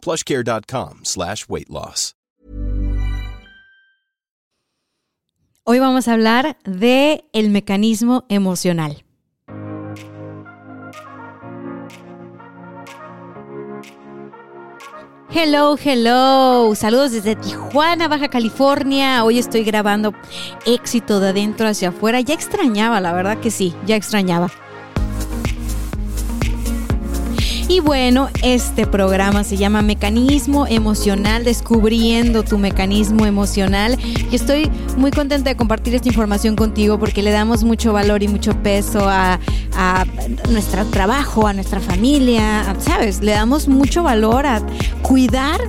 plushcare.com slash weight loss. Hoy vamos a hablar de el mecanismo emocional. Hello, hello. Saludos desde Tijuana, Baja California. Hoy estoy grabando éxito de adentro hacia afuera. Ya extrañaba, la verdad que sí, ya extrañaba. Y bueno, este programa se llama Mecanismo Emocional, descubriendo tu mecanismo emocional. Y estoy muy contenta de compartir esta información contigo porque le damos mucho valor y mucho peso a, nuestro trabajo, a nuestra familia, ¿sabes? Le damos mucho valor a cuidar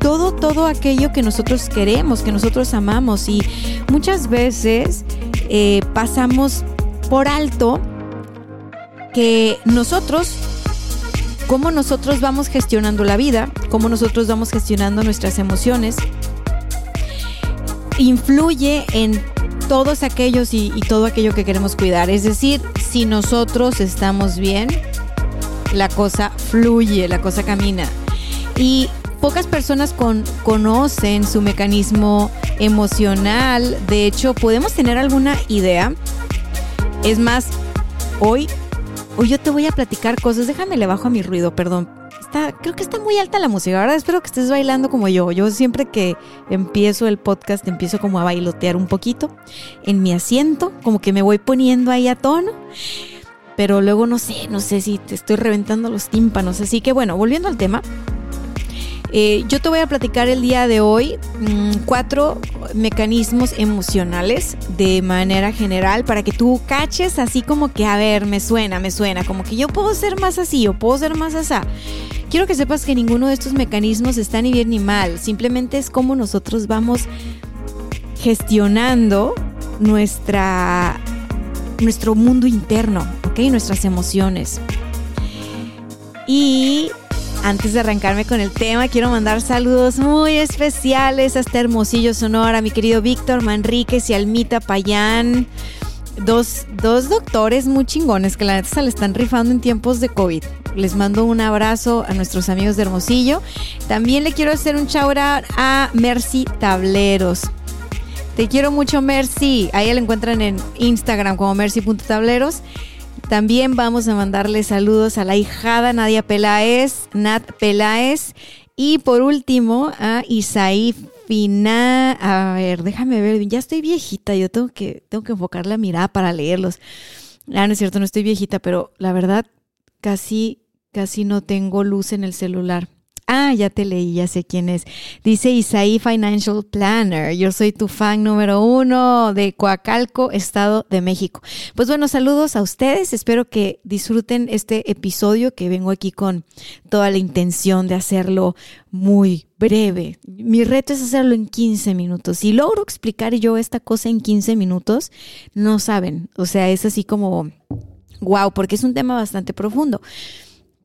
todo, todo aquello que nosotros queremos, que nosotros amamos. Y muchas veces eh, pasamos por alto que nosotros cómo nosotros vamos gestionando la vida, cómo nosotros vamos gestionando nuestras emociones, influye en todos aquellos y, todo aquello que queremos cuidar. Es decir, si nosotros estamos bien, la cosa fluye, la cosa camina. Y pocas personas conocen su mecanismo emocional. De hecho, podemos tener alguna idea. Es más, hoy Hoy yo te voy a platicar cosas. Déjame le bajo a mi ruido, perdón. Está, creo que está muy alta la música, ¿verdad? Espero que estés bailando como yo. Yo siempre que empiezo el podcast empiezo como a bailotear un poquito en mi asiento, como que me voy poniendo ahí a tono. Pero luego no sé, no sé si te estoy reventando los tímpanos. Así que bueno, volviendo al tema. Eh, yo te voy a platicar el día de hoy mm, cuatro mecanismos emocionales de manera general para que tú caches así como que, a ver, me suena, me suena, como que yo puedo ser más así o puedo ser más así. Quiero que sepas que ninguno de estos mecanismos está ni bien ni mal, simplemente es como nosotros vamos gestionando nuestra, nuestro mundo interno, ¿ok? Nuestras emociones. Y antes de arrancarme con el tema, quiero mandar saludos muy especiales a este Hermosillo Sonora, a mi querido Víctor Manríquez y Almita Payán. Dos, dos doctores muy chingones que la neta se le están rifando en tiempos de COVID. Les mando un abrazo a nuestros amigos de Hermosillo. También le quiero hacer un shout a Mercy Tableros. Te quiero mucho, Mercy. Ahí la encuentran en Instagram como mercy.tableros. También vamos a mandarle saludos a la hijada Nadia Peláez, Nat Peláez. Y por último a Isaí Fina. A ver, déjame ver, ya estoy viejita, yo tengo que, tengo que enfocar la mirada para leerlos. Ah, no es cierto, no estoy viejita, pero la verdad casi, casi no tengo luz en el celular. Ah, ya te leí, ya sé quién es. Dice Isaí Financial Planner. Yo soy tu fan número uno de Coacalco, Estado de México. Pues bueno, saludos a ustedes. Espero que disfruten este episodio que vengo aquí con toda la intención de hacerlo muy breve. Mi reto es hacerlo en 15 minutos. Si logro explicar yo esta cosa en 15 minutos, no saben. O sea, es así como, wow, porque es un tema bastante profundo.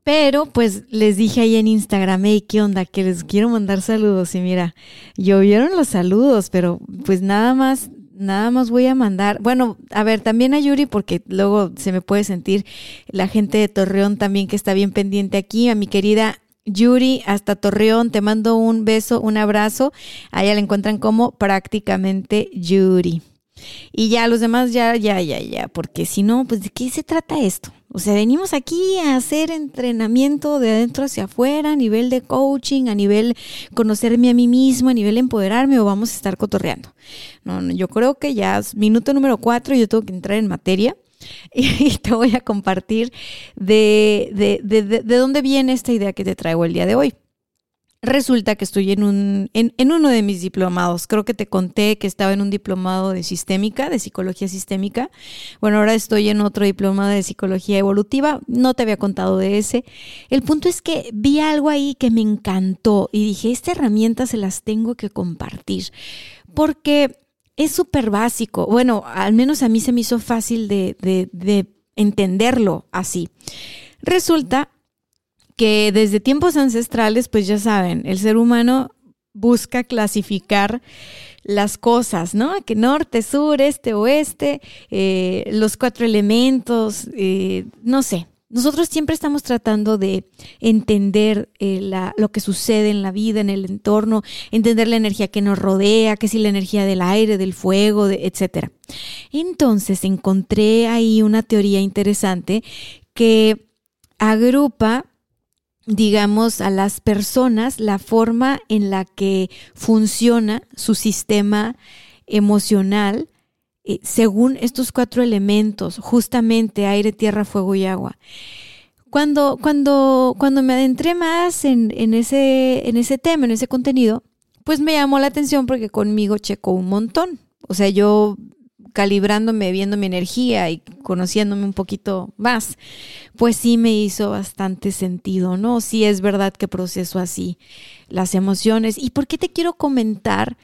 Pero pues les dije ahí en Instagram, hey, ¿qué onda? Que les quiero mandar saludos. Y mira, llovieron los saludos, pero pues nada más, nada más voy a mandar. Bueno, a ver, también a Yuri, porque luego se me puede sentir la gente de Torreón también que está bien pendiente aquí. A mi querida Yuri, hasta Torreón, te mando un beso, un abrazo. Allá la encuentran como prácticamente Yuri. Y ya los demás, ya, ya, ya, ya, porque si no, pues de qué se trata esto. O sea, venimos aquí a hacer entrenamiento de adentro hacia afuera, a nivel de coaching, a nivel conocerme a mí mismo, a nivel empoderarme o vamos a estar cotorreando. No, no yo creo que ya minuto número cuatro, yo tengo que entrar en materia y te voy a compartir de, de, de, de dónde viene esta idea que te traigo el día de hoy. Resulta que estoy en, un, en, en, uno de mis diplomados. Creo que te conté que estaba en un diplomado de sistémica, de psicología sistémica. Bueno, ahora estoy en otro diplomado de psicología evolutiva. No te había contado de ese. El punto es que vi algo ahí que me encantó y dije, esta herramienta se las tengo que compartir. Porque es súper básico. Bueno, al menos a mí se me hizo fácil de, de, de entenderlo así. Resulta que desde tiempos ancestrales, pues ya saben, el ser humano busca clasificar las cosas, ¿no? Que norte, sur, este, oeste, eh, los cuatro elementos, eh, no sé. Nosotros siempre estamos tratando de entender eh, la, lo que sucede en la vida, en el entorno, entender la energía que nos rodea, que si la energía del aire, del fuego, de, etc. Entonces encontré ahí una teoría interesante que agrupa digamos, a las personas la forma en la que funciona su sistema emocional eh, según estos cuatro elementos, justamente aire, tierra, fuego y agua. Cuando, cuando, cuando me adentré más en, en, ese, en ese tema, en ese contenido, pues me llamó la atención porque conmigo checó un montón. O sea, yo calibrándome, viendo mi energía y conociéndome un poquito más, pues sí me hizo bastante sentido, ¿no? Sí es verdad que proceso así las emociones. ¿Y por qué te quiero comentar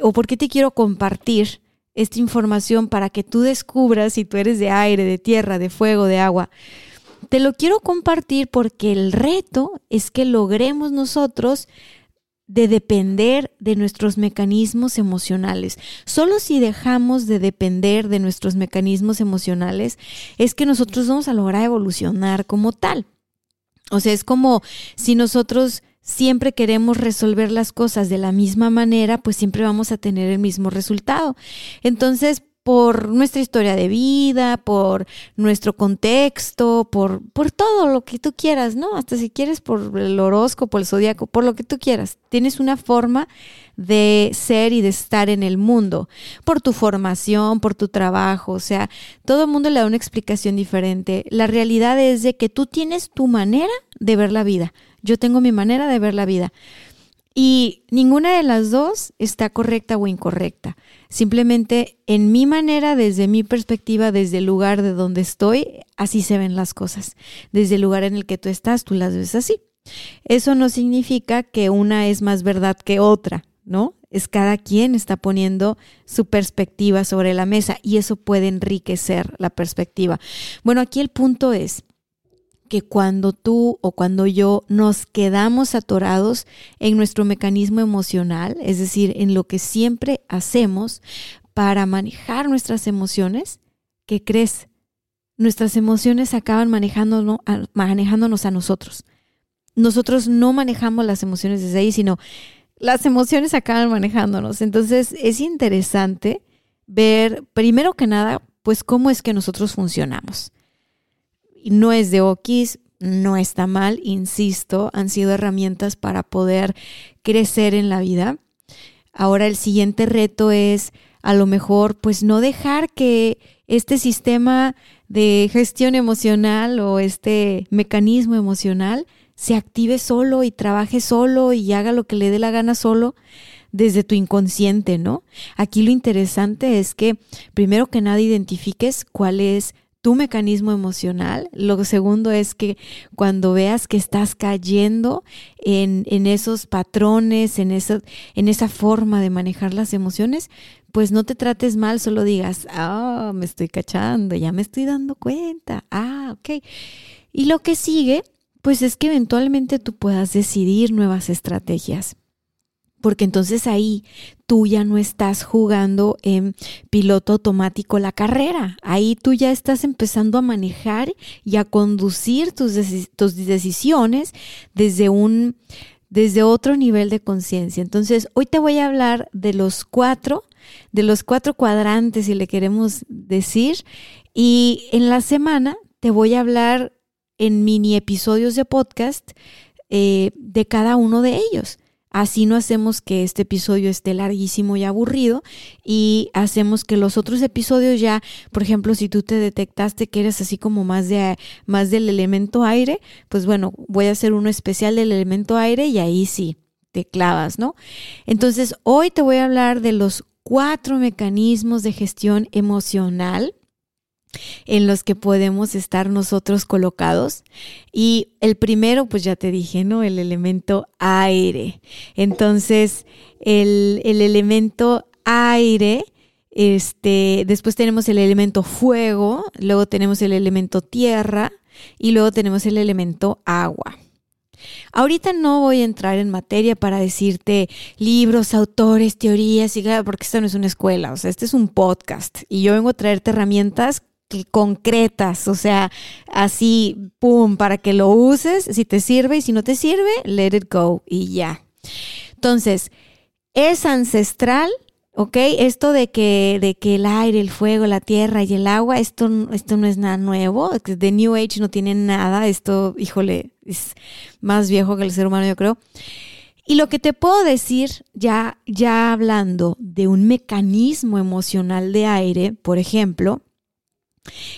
o por qué te quiero compartir esta información para que tú descubras si tú eres de aire, de tierra, de fuego, de agua? Te lo quiero compartir porque el reto es que logremos nosotros de depender de nuestros mecanismos emocionales. Solo si dejamos de depender de nuestros mecanismos emocionales es que nosotros vamos a lograr evolucionar como tal. O sea, es como si nosotros siempre queremos resolver las cosas de la misma manera, pues siempre vamos a tener el mismo resultado. Entonces, por nuestra historia de vida, por nuestro contexto, por, por todo lo que tú quieras, ¿no? Hasta si quieres por el horóscopo, el zodiaco, por lo que tú quieras. Tienes una forma de ser y de estar en el mundo, por tu formación, por tu trabajo, o sea, todo el mundo le da una explicación diferente. La realidad es de que tú tienes tu manera de ver la vida. Yo tengo mi manera de ver la vida. Y ninguna de las dos está correcta o incorrecta. Simplemente en mi manera, desde mi perspectiva, desde el lugar de donde estoy, así se ven las cosas. Desde el lugar en el que tú estás, tú las ves así. Eso no significa que una es más verdad que otra, ¿no? Es cada quien está poniendo su perspectiva sobre la mesa y eso puede enriquecer la perspectiva. Bueno, aquí el punto es, que cuando tú o cuando yo nos quedamos atorados en nuestro mecanismo emocional, es decir, en lo que siempre hacemos para manejar nuestras emociones, ¿qué crees? Nuestras emociones acaban manejándonos, manejándonos a nosotros. Nosotros no manejamos las emociones desde ahí, sino las emociones acaban manejándonos. Entonces es interesante ver, primero que nada, pues cómo es que nosotros funcionamos no es de Okis, no está mal, insisto, han sido herramientas para poder crecer en la vida. Ahora el siguiente reto es a lo mejor pues no dejar que este sistema de gestión emocional o este mecanismo emocional se active solo y trabaje solo y haga lo que le dé la gana solo desde tu inconsciente, ¿no? Aquí lo interesante es que primero que nada identifiques cuál es tu mecanismo emocional. Lo segundo es que cuando veas que estás cayendo en, esos patrones, en, eso, en esa forma de manejar las emociones, pues no te trates mal, solo digas, ah, me estoy cachando, ya me estoy dando cuenta, ah, ok. Y lo que sigue, pues es que eventualmente tú puedas decidir nuevas estrategias porque entonces ahí tú ya no estás jugando en piloto automático la carrera, ahí tú ya estás empezando a manejar y a conducir tus, tus decisiones desde un desde otro nivel de conciencia. Entonces, hoy te voy a hablar de los cuatro, de los cuatro cuadrantes, si le queremos decir, y en la semana te voy a hablar en mini episodios de podcast eh, de cada uno de ellos. Así no hacemos que este episodio esté larguísimo y aburrido y hacemos que los otros episodios ya, por ejemplo, si tú te detectaste que eres así como más de más del elemento aire, pues bueno, voy a hacer uno especial del elemento aire y ahí sí te clavas, ¿no? Entonces, hoy te voy a hablar de los cuatro mecanismos de gestión emocional en los que podemos estar nosotros colocados. Y el primero, pues ya te dije, ¿no? El elemento aire. Entonces, el, el elemento aire, este, después tenemos el elemento fuego, luego tenemos el elemento tierra y luego tenemos el elemento agua. Ahorita no voy a entrar en materia para decirte libros, autores, teorías, y porque esto no es una escuela, o sea, este es un podcast y yo vengo a traerte herramientas concretas, o sea, así, pum, para que lo uses, si te sirve y si no te sirve, let it go y ya. Entonces, es ancestral, ¿ok? Esto de que, de que el aire, el fuego, la tierra y el agua, esto, esto no es nada nuevo, de New Age no tiene nada, esto, híjole, es más viejo que el ser humano, yo creo. Y lo que te puedo decir, ya, ya hablando de un mecanismo emocional de aire, por ejemplo,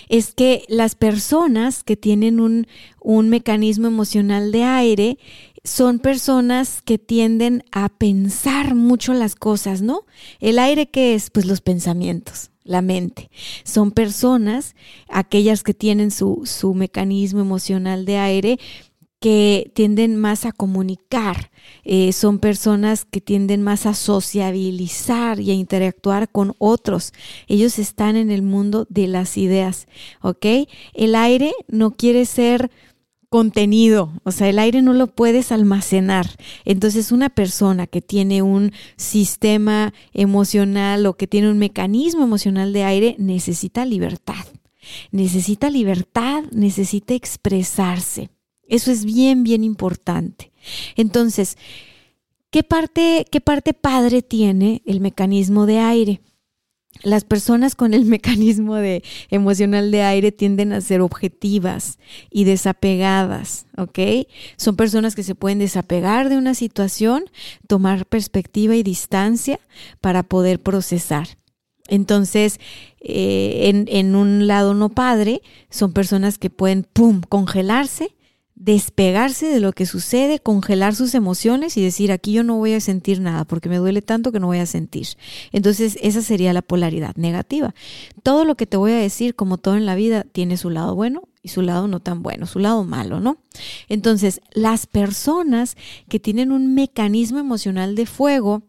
es que las personas que tienen un, un, mecanismo emocional de aire son personas que tienden a pensar mucho las cosas, ¿no? El aire que es, pues los pensamientos, la mente. Son personas, aquellas que tienen su, su mecanismo emocional de aire, que tienden más a comunicar, eh, son personas que tienden más a sociabilizar y a interactuar con otros. Ellos están en el mundo de las ideas, ¿ok? El aire no quiere ser contenido, o sea, el aire no lo puedes almacenar. Entonces, una persona que tiene un sistema emocional o que tiene un mecanismo emocional de aire necesita libertad. Necesita libertad, necesita expresarse. Eso es bien, bien importante. Entonces, ¿qué parte, qué parte padre tiene el mecanismo de aire? Las personas con el mecanismo de emocional de aire tienden a ser objetivas y desapegadas, ¿ok? Son personas que se pueden desapegar de una situación, tomar perspectiva y distancia para poder procesar. Entonces, eh, en, en, un lado no padre, son personas que pueden, ¡pum!, congelarse despegarse de lo que sucede, congelar sus emociones y decir, aquí yo no voy a sentir nada porque me duele tanto que no voy a sentir. Entonces, esa sería la polaridad negativa. Todo lo que te voy a decir, como todo en la vida, tiene su lado bueno y su lado no tan bueno, su lado malo, ¿no? Entonces, las personas que tienen un mecanismo emocional de fuego,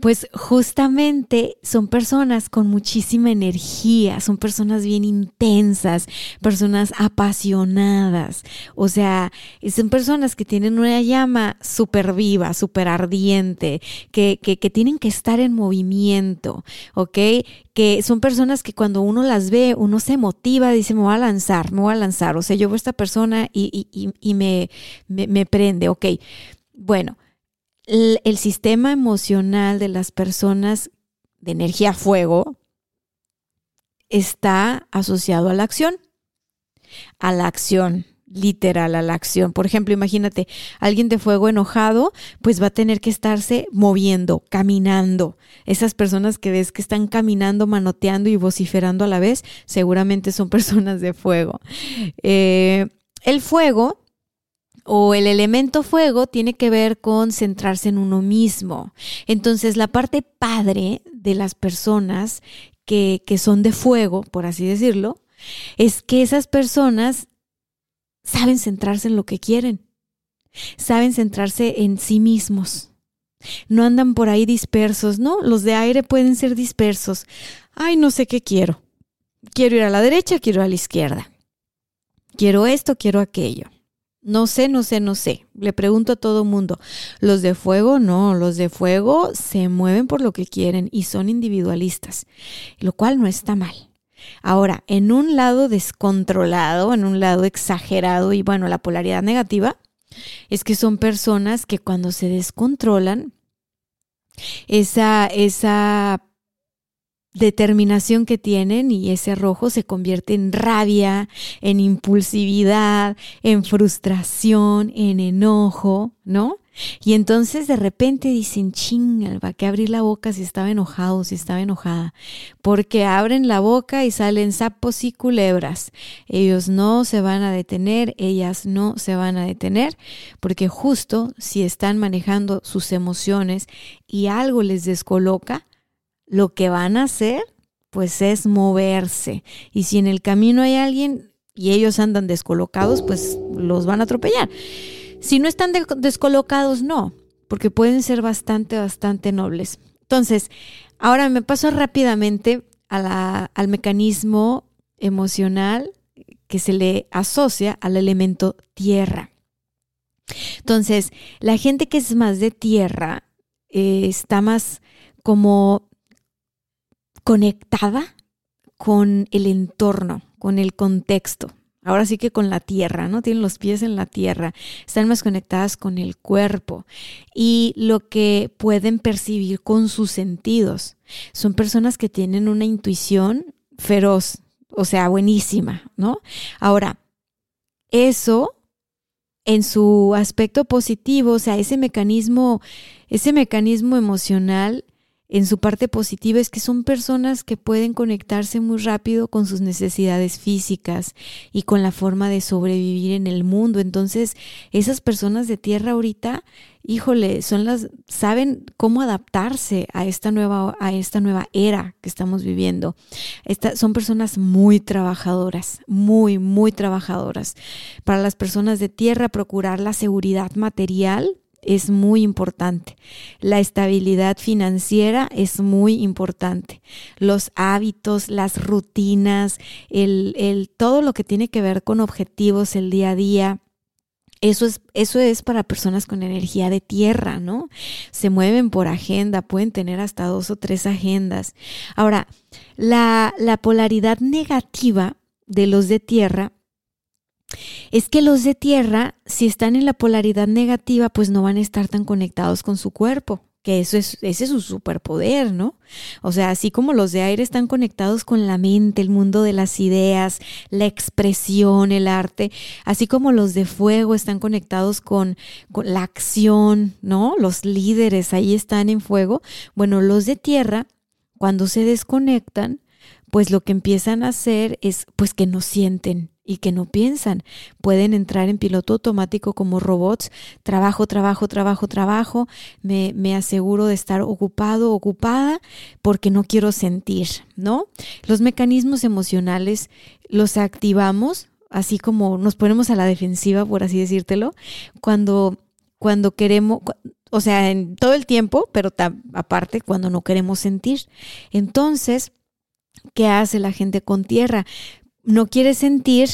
pues justamente son personas con muchísima energía, son personas bien intensas, personas apasionadas, o sea, son personas que tienen una llama súper viva, súper ardiente, que, que, tienen que estar en movimiento, ¿ok? Que son personas que cuando uno las ve, uno se motiva, dice, me voy a lanzar, me voy a lanzar, o sea, yo veo a esta persona y, y, y me, me, me prende, ¿ok? Bueno, el, sistema emocional de las personas de energía fuego está asociado a la acción, a la acción literal a la acción. Por ejemplo, imagínate, alguien de fuego enojado, pues va a tener que estarse moviendo, caminando. Esas personas que ves que están caminando, manoteando y vociferando a la vez, seguramente son personas de fuego. Eh, el fuego o el elemento fuego tiene que ver con centrarse en uno mismo. Entonces, la parte padre de las personas que, que son de fuego, por así decirlo, es que esas personas saben centrarse en lo que quieren, saben centrarse en sí mismos. No andan por ahí dispersos, ¿no? Los de aire pueden ser dispersos. Ay, no sé qué quiero. Quiero ir a la derecha, quiero a la izquierda. Quiero esto, quiero aquello. No sé, no sé, no sé. Le pregunto a todo mundo. Los de fuego, no, los de fuego se mueven por lo que quieren y son individualistas, lo cual no está mal. Ahora, en un lado descontrolado, en un lado exagerado y bueno, la polaridad negativa es que son personas que cuando se descontrolan, esa, esa determinación que tienen y ese rojo se convierte en rabia, en impulsividad, en frustración, en enojo, ¿no? Y entonces de repente dicen, chinga, ¿para qué abrir la boca si estaba enojado, si estaba enojada? Porque abren la boca y salen sapos y culebras. Ellos no se van a detener, ellas no se van a detener, porque justo si están manejando sus emociones y algo les descoloca, lo que van a hacer pues es moverse. Y si en el camino hay alguien y ellos andan descolocados, pues los van a atropellar. Si no están descolocados, no, porque pueden ser bastante, bastante nobles. Entonces, ahora me paso rápidamente al mecanismo emocional que se le asocia al elemento tierra. Entonces, la gente que es más de tierra eh, está más como conectada con el entorno, con el contexto. Ahora sí que con la tierra, ¿no? Tienen los pies en la tierra, están más conectadas con el cuerpo y lo que pueden percibir con sus sentidos. Son personas que tienen una intuición feroz, o sea, buenísima, ¿no? Ahora, eso en su aspecto positivo, o sea, ese mecanismo, ese mecanismo emocional en su parte positiva es que son personas que pueden conectarse muy rápido con sus necesidades físicas y con la forma de sobrevivir en el mundo. Entonces, esas personas de tierra ahorita, híjole, son las saben cómo adaptarse a esta nueva a esta nueva era que estamos viviendo. son personas muy trabajadoras, muy muy trabajadoras. Para las personas de tierra procurar la seguridad material es muy importante. La estabilidad financiera es muy importante. Los hábitos, las rutinas, el, el, todo lo que tiene que ver con objetivos, el día a día. Eso es, eso es para personas con energía de tierra, ¿no? Se mueven por agenda, pueden tener hasta dos o tres agendas. Ahora, la, la polaridad negativa de los de tierra es que los de tierra, si están en la polaridad negativa, pues no van a estar tan conectados con su cuerpo, que eso es, ese es su superpoder, ¿no? O sea, así como los de aire están conectados con la mente, el mundo de las ideas, la expresión, el arte, así como los de fuego están conectados con, con la acción, ¿no? Los líderes ahí están en fuego. Bueno, los de tierra, cuando se desconectan, pues lo que empiezan a hacer es pues que no sienten, y que no piensan. Pueden entrar en piloto automático como robots, trabajo, trabajo, trabajo, trabajo, me, me aseguro de estar ocupado, ocupada, porque no quiero sentir, ¿no? Los mecanismos emocionales los activamos, así como nos ponemos a la defensiva, por así decírtelo, cuando, cuando queremos, o sea, en todo el tiempo, pero aparte cuando no queremos sentir. Entonces, ¿qué hace la gente con tierra? no quiere sentir,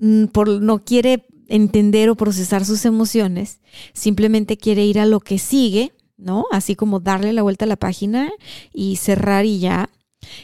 mm, por, no quiere entender o procesar sus emociones, simplemente quiere ir a lo que sigue, ¿no? Así como darle la vuelta a la página y cerrar y ya.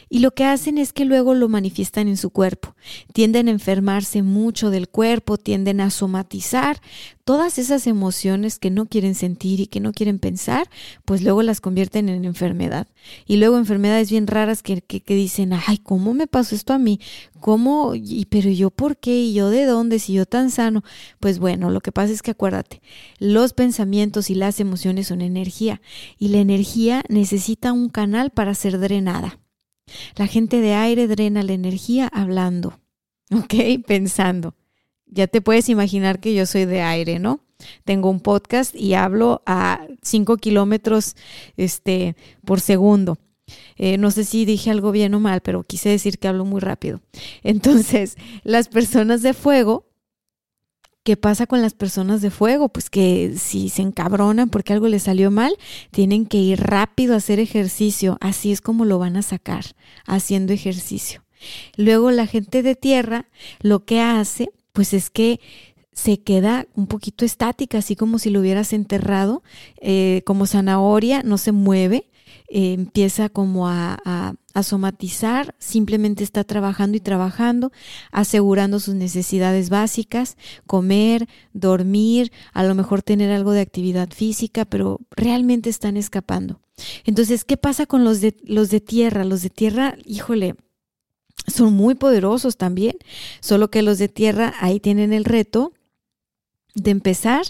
Y lo que hacen es que luego lo manifiestan en su cuerpo. Tienden a enfermarse mucho del cuerpo, tienden a somatizar todas esas emociones que no quieren sentir y que no quieren pensar, pues luego las convierten en enfermedad. Y luego enfermedades bien raras que, que, dicen, ay, ¿cómo me pasó esto a mí? ¿Cómo? Y, pero yo por qué? ¿Y yo de dónde? Si yo tan sano. Pues bueno, lo que pasa es que acuérdate, los pensamientos y las emociones son energía y la energía necesita un canal para ser drenada. La gente de aire drena la energía hablando, ¿ok? Pensando. Ya te puedes imaginar que yo soy de aire, ¿no? Tengo un podcast y hablo a 5 kilómetros este, por segundo. Eh, no sé si dije algo bien o mal, pero quise decir que hablo muy rápido. Entonces, las personas de fuego ¿Qué pasa con las personas de fuego? Pues que si se encabronan porque algo les salió mal, tienen que ir rápido a hacer ejercicio. Así es como lo van a sacar, haciendo ejercicio. Luego la gente de tierra lo que hace, pues es que se queda un poquito estática, así como si lo hubieras enterrado, eh, como zanahoria, no se mueve, eh, empieza como a, a, somatizar, simplemente está trabajando y trabajando, asegurando sus necesidades básicas, comer, dormir, a lo mejor tener algo de actividad física, pero realmente están escapando. Entonces, ¿qué pasa con los de, los de tierra? Los de tierra, híjole, son muy poderosos también, solo que los de tierra ahí tienen el reto de empezar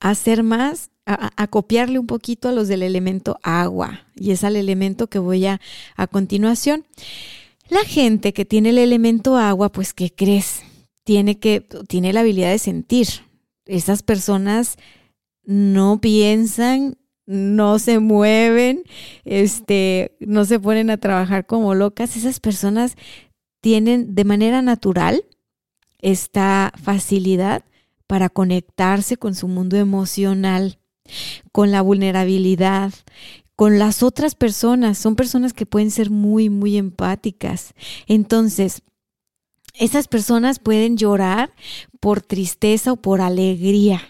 a hacer más, a, copiarle un poquito a los del elemento agua. Y es al elemento que voy a a continuación. La gente que tiene el elemento agua, pues, ¿qué crees? Tiene que, tiene la habilidad de sentir. Esas personas no piensan, no se mueven, este, no se ponen a trabajar como locas. Esas personas tienen de manera natural esta facilidad para conectarse con su mundo emocional, con la vulnerabilidad, con las otras personas. Son personas que pueden ser muy, muy empáticas. Entonces, esas personas pueden llorar por tristeza o por alegría.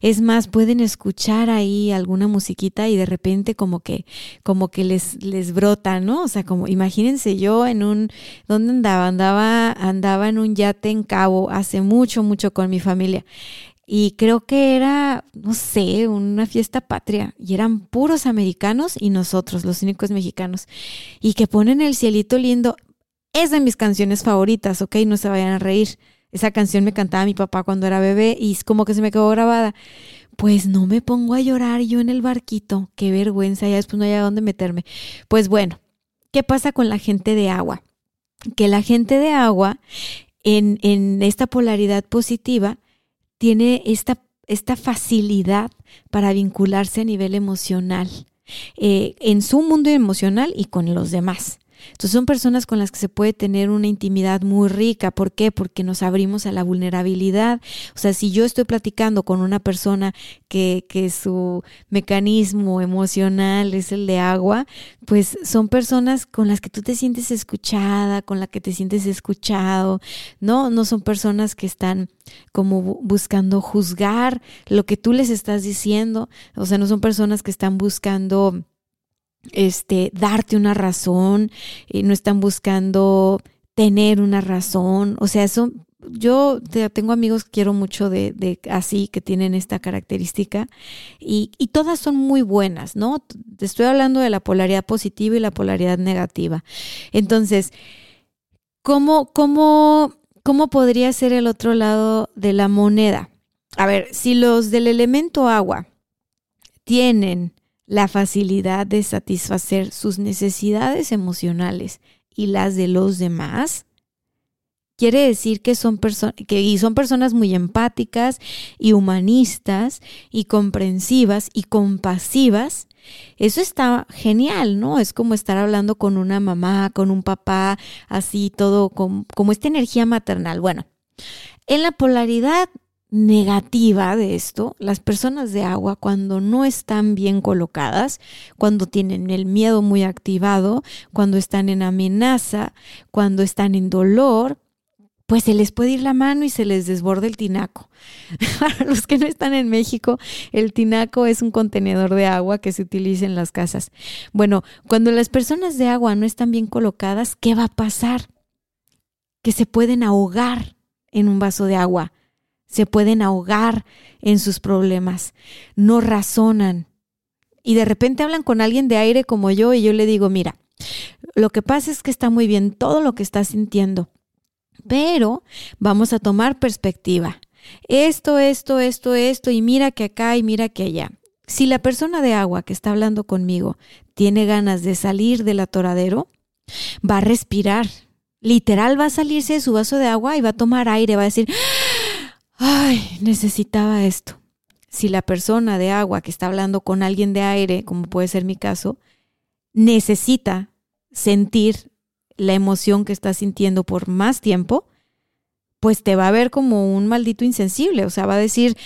Es más, pueden escuchar ahí alguna musiquita y de repente como que, como que les, les brota, ¿no? O sea, como imagínense yo en un, ¿dónde andaba? Andaba, andaba en un yate en Cabo hace mucho, mucho con mi familia. Y creo que era, no sé, una fiesta patria. Y eran puros americanos y nosotros, los únicos mexicanos. Y que ponen el cielito lindo. Es de mis canciones favoritas, ¿ok? No se vayan a reír. Esa canción me cantaba mi papá cuando era bebé y es como que se me quedó grabada. Pues no me pongo a llorar yo en el barquito. Qué vergüenza, ya después no hay a dónde meterme. Pues bueno, ¿qué pasa con la gente de agua? Que la gente de agua, en, en esta polaridad positiva, tiene esta, esta facilidad para vincularse a nivel emocional, eh, en su mundo emocional y con los demás. Entonces son personas con las que se puede tener una intimidad muy rica. ¿Por qué? Porque nos abrimos a la vulnerabilidad. O sea, si yo estoy platicando con una persona que, que su mecanismo emocional es el de agua, pues son personas con las que tú te sientes escuchada, con las que te sientes escuchado, ¿no? No son personas que están como buscando juzgar lo que tú les estás diciendo. O sea, no son personas que están buscando este, darte una razón, eh, no están buscando tener una razón, o sea, eso, yo tengo amigos que quiero mucho de, de así, que tienen esta característica, y, y, todas son muy buenas, ¿no? Te estoy hablando de la polaridad positiva y la polaridad negativa. Entonces, ¿cómo, cómo, cómo podría ser el otro lado de la moneda? A ver, si los del elemento agua tienen la facilidad de satisfacer sus necesidades emocionales y las de los demás, quiere decir que son, que son personas muy empáticas y humanistas y comprensivas y compasivas. Eso está genial, ¿no? Es como estar hablando con una mamá, con un papá, así todo como, como esta energía maternal. Bueno, en la polaridad negativa de esto, las personas de agua cuando no están bien colocadas, cuando tienen el miedo muy activado, cuando están en amenaza, cuando están en dolor, pues se les puede ir la mano y se les desborda el tinaco. Para los que no están en México, el tinaco es un contenedor de agua que se utiliza en las casas. Bueno, cuando las personas de agua no están bien colocadas, ¿qué va a pasar? Que se pueden ahogar en un vaso de agua se pueden ahogar en sus problemas, no razonan. Y de repente hablan con alguien de aire como yo y yo le digo, mira, lo que pasa es que está muy bien todo lo que estás sintiendo, pero vamos a tomar perspectiva. Esto, esto, esto, esto, y mira que acá y mira que allá. Si la persona de agua que está hablando conmigo tiene ganas de salir del atoradero, va a respirar. Literal va a salirse de su vaso de agua y va a tomar aire, va a decir, ay, necesitaba esto. Si la persona de agua que está hablando con alguien de aire, como puede ser mi caso, necesita sentir la emoción que está sintiendo por más tiempo, pues te va a ver como un maldito insensible. O sea, va a decir,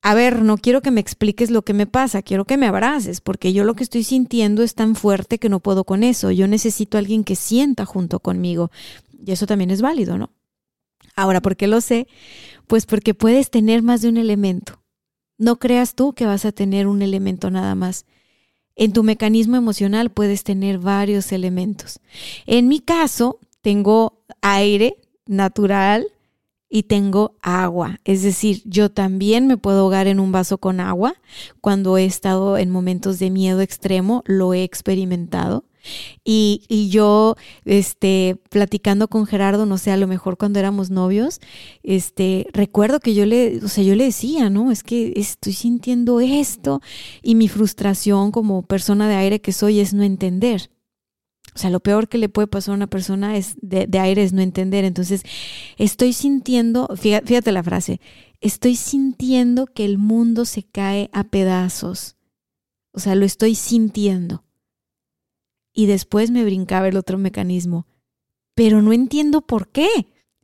a ver, no quiero que me expliques lo que me pasa, quiero que me abraces, porque yo lo que estoy sintiendo es tan fuerte que no puedo con eso. Yo necesito a alguien que sienta junto conmigo. Y eso también es válido, ¿no? Ahora, ¿por qué lo sé? Pues porque puedes tener más de un elemento. No creas tú que vas a tener un elemento nada más. En tu mecanismo emocional puedes tener varios elementos. En mi caso, tengo aire natural y tengo agua. Es decir, yo también me puedo ahogar en un vaso con agua. Cuando he estado en momentos de miedo extremo, lo he experimentado. Y, y, yo, este, platicando con Gerardo, no sé, a lo mejor cuando éramos novios, este, recuerdo que yo le, o sea, yo le decía, ¿no? Es que estoy sintiendo esto y mi frustración como persona de aire que soy es no entender. O sea, lo peor que le puede pasar a una persona es de, de aire es no entender. Entonces, estoy sintiendo, fíjate, fíjate la frase, estoy sintiendo que el mundo se cae a pedazos. O sea, lo estoy sintiendo. Y después me brincaba el otro mecanismo. Pero no entiendo por qué.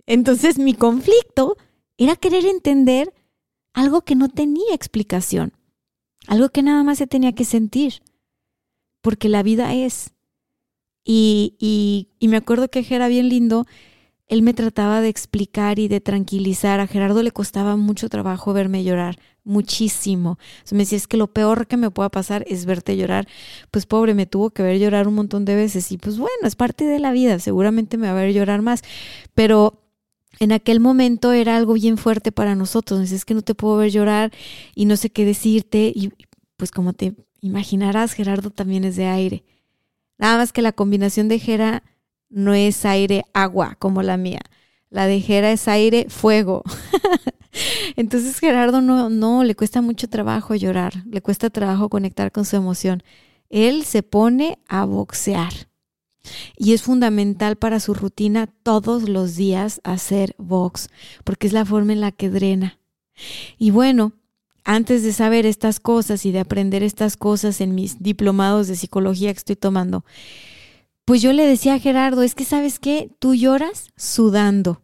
Entonces mi conflicto era querer entender algo que no tenía explicación. Algo que nada más se tenía que sentir. Porque la vida es. Y, y, me acuerdo que era bien lindo él me trataba de explicar y de tranquilizar. A Gerardo le costaba mucho trabajo verme llorar, muchísimo. Me decía, es que lo peor que me pueda pasar es verte llorar. Pues pobre, me tuvo que ver llorar un montón de veces y pues bueno, es parte de la vida, seguramente me va a ver llorar más. Pero en aquel momento era algo bien fuerte para nosotros. Es que no te puedo ver llorar y no sé qué decirte. Y pues como te imaginarás, Gerardo también es de aire. Nada más que la combinación de Gera no es aire agua como la mía. La de Jera es aire fuego. Entonces Gerardo no, no, le cuesta mucho trabajo llorar, le cuesta trabajo conectar con su emoción. Él se pone a boxear y es fundamental para su rutina todos los días hacer box, porque es la forma en la que drena. Y bueno, antes de saber estas cosas y de aprender estas cosas en mis diplomados de psicología que estoy tomando, pues yo le decía a Gerardo, es que sabes qué, tú lloras sudando.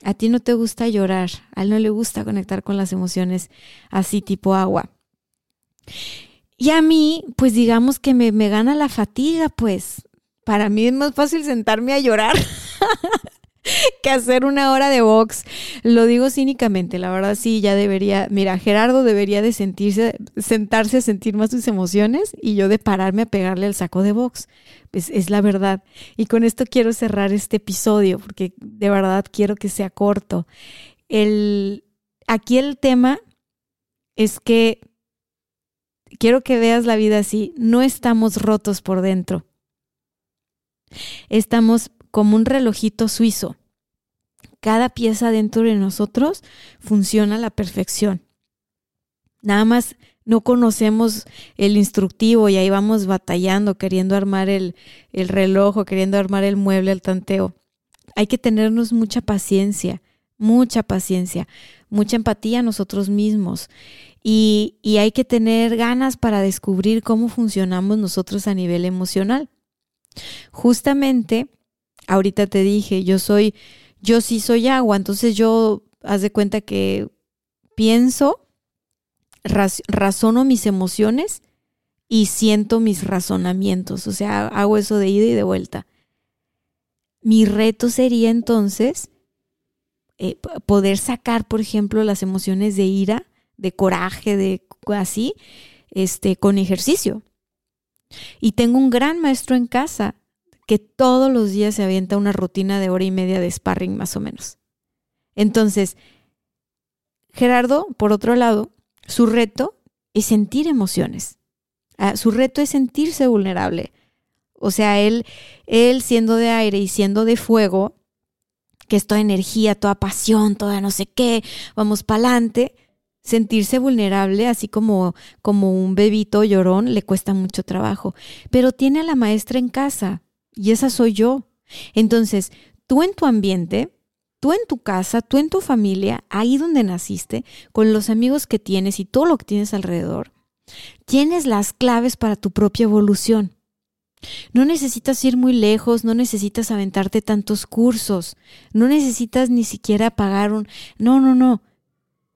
A ti no te gusta llorar, a él no le gusta conectar con las emociones así tipo agua. Y a mí, pues digamos que me, me gana la fatiga, pues para mí es más fácil sentarme a llorar que hacer una hora de box. Lo digo cínicamente, la verdad sí, ya debería, mira, Gerardo debería de sentirse, sentarse a sentir más sus emociones y yo de pararme a pegarle al saco de box. Es la verdad. Y con esto quiero cerrar este episodio porque de verdad quiero que sea corto. El, aquí el tema es que quiero que veas la vida así. No estamos rotos por dentro. Estamos como un relojito suizo. Cada pieza dentro de nosotros funciona a la perfección. Nada más no conocemos el instructivo y ahí vamos batallando, queriendo armar el, el reloj o queriendo armar el mueble al tanteo. Hay que tenernos mucha paciencia, mucha paciencia, mucha empatía a nosotros mismos. Y, y hay que tener ganas para descubrir cómo funcionamos nosotros a nivel emocional. Justamente ahorita te dije, yo soy, yo sí soy agua, entonces yo, haz de cuenta que pienso, razono mis emociones y siento mis razonamientos, o sea, hago eso de ida y de vuelta. Mi reto sería entonces eh, poder sacar, por ejemplo, las emociones de ira, de coraje, de así, este, con ejercicio. Y tengo un gran maestro en casa que todos los días se avienta una rutina de hora y media de sparring más o menos. Entonces, Gerardo, por otro lado, su reto es sentir emociones. Ah, su reto es sentirse vulnerable. O sea, él, él siendo de aire y siendo de fuego, que es toda energía, toda pasión, toda no sé qué, vamos para adelante, sentirse vulnerable, así como, como un bebito llorón, le cuesta mucho trabajo. Pero tiene a la maestra en casa, y esa soy yo. Entonces, tú en tu ambiente, tú en tu casa, tú en tu familia, ahí donde naciste, con los amigos que tienes y todo lo que tienes alrededor, tienes las claves para tu propia evolución. No necesitas ir muy lejos, no necesitas aventarte tantos cursos, no necesitas ni siquiera pagar un... No, no, no.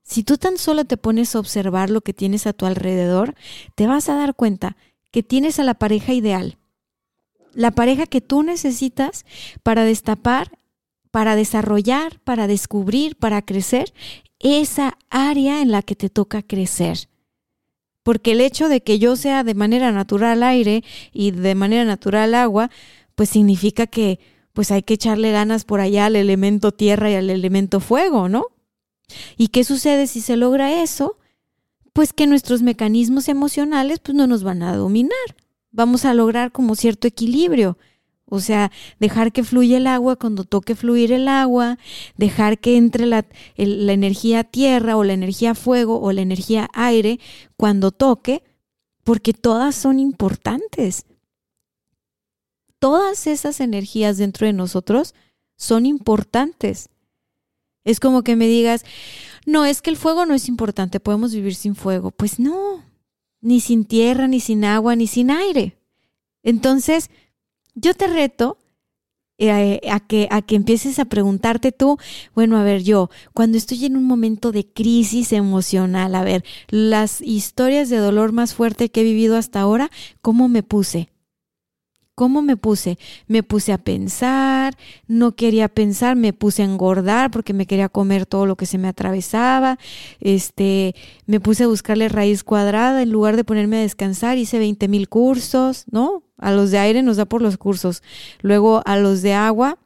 Si tú tan solo te pones a observar lo que tienes a tu alrededor, te vas a dar cuenta que tienes a la pareja ideal, la pareja que tú necesitas para destapar, para desarrollar, para descubrir, para crecer esa área en la que te toca crecer. Porque el hecho de que yo sea de manera natural aire y de manera natural agua, pues significa que pues hay que echarle ganas por allá al elemento tierra y al elemento fuego, ¿no? ¿Y qué sucede si se logra eso? Pues que nuestros mecanismos emocionales pues no nos van a dominar vamos a lograr como cierto equilibrio. O sea, dejar que fluya el agua cuando toque fluir el agua, dejar que entre la, la, energía tierra o la energía fuego o la energía aire cuando toque, porque todas son importantes. Todas esas energías dentro de nosotros son importantes. Es como que me digas, no, es que el fuego no es importante, podemos vivir sin fuego. Pues no, ni sin tierra, ni sin agua, ni sin aire. Entonces, yo te reto eh, a, que, a que empieces a preguntarte tú, bueno, a ver, yo, cuando estoy en un momento de crisis emocional, a ver, las historias de dolor más fuerte que he vivido hasta ahora, ¿cómo me puse? ¿Cómo me puse? Me puse a pensar, no quería pensar, me puse a engordar porque me quería comer todo lo que se me atravesaba, este, me puse a buscarle raíz cuadrada en lugar de ponerme a descansar, hice 20 mil cursos, ¿no? A los de aire nos da por los cursos, luego a los de agua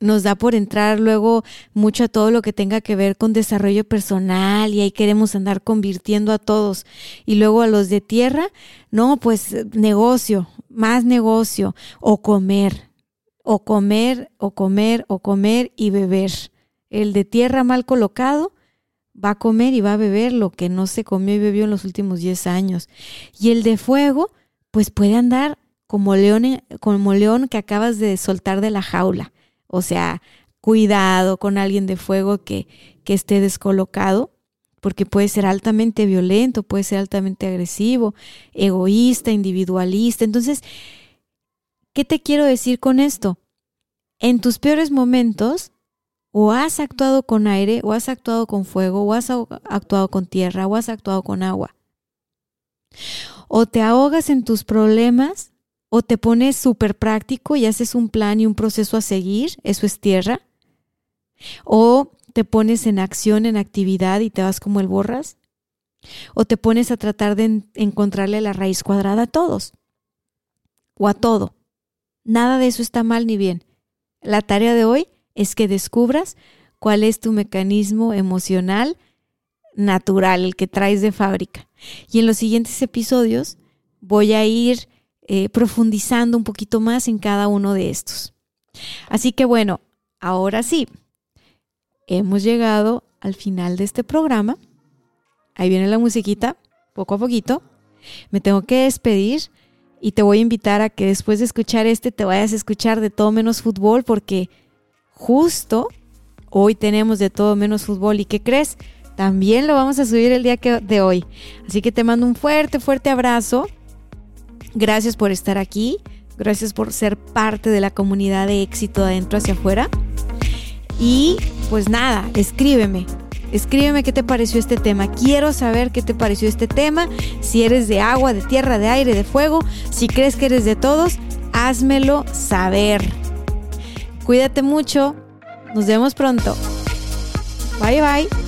nos da por entrar luego mucho a todo lo que tenga que ver con desarrollo personal y ahí queremos andar convirtiendo a todos. Y luego a los de tierra, no, pues negocio, más negocio o comer, o comer, o comer, o comer y beber. El de tierra mal colocado va a comer y va a beber lo que no se comió y bebió en los últimos 10 años. Y el de fuego, pues puede andar como león, como león que acabas de soltar de la jaula. O sea, cuidado con alguien de fuego que, que esté descolocado porque puede ser altamente violento, puede ser altamente agresivo, egoísta, individualista. Entonces, ¿qué te quiero decir con esto? En tus peores momentos, o has actuado con aire, o has actuado con fuego, o has actuado con tierra, o has actuado con agua. O te ahogas en tus problemas, o te pones súper práctico y haces un plan y un proceso a seguir, eso es tierra. O te pones en acción, en actividad y te vas como el borras? ¿O te pones a tratar de encontrarle la raíz cuadrada a todos? ¿O a todo? Nada de eso está mal ni bien. La tarea de hoy es que descubras cuál es tu mecanismo emocional natural, el que traes de fábrica. Y en los siguientes episodios voy a ir eh, profundizando un poquito más en cada uno de estos. Así que bueno, ahora sí, hemos llegado al final de este programa. Ahí viene la musiquita, poco a poquito. Me tengo que despedir y te voy a invitar a que después de escuchar este te vayas a escuchar de todo menos fútbol porque justo hoy tenemos de todo menos fútbol. ¿Y qué crees? También lo vamos a subir el día de hoy. Así que te mando un fuerte, fuerte abrazo. Gracias por estar aquí. Gracias por ser parte de la comunidad de éxito de adentro hacia afuera. Y pues nada, escríbeme. Escríbeme qué te pareció este tema. Quiero saber qué te pareció este tema. Si eres de agua, de tierra, de aire, de fuego. Si crees que eres de todos, házmelo saber. Cuídate mucho. Nos vemos pronto. Bye bye.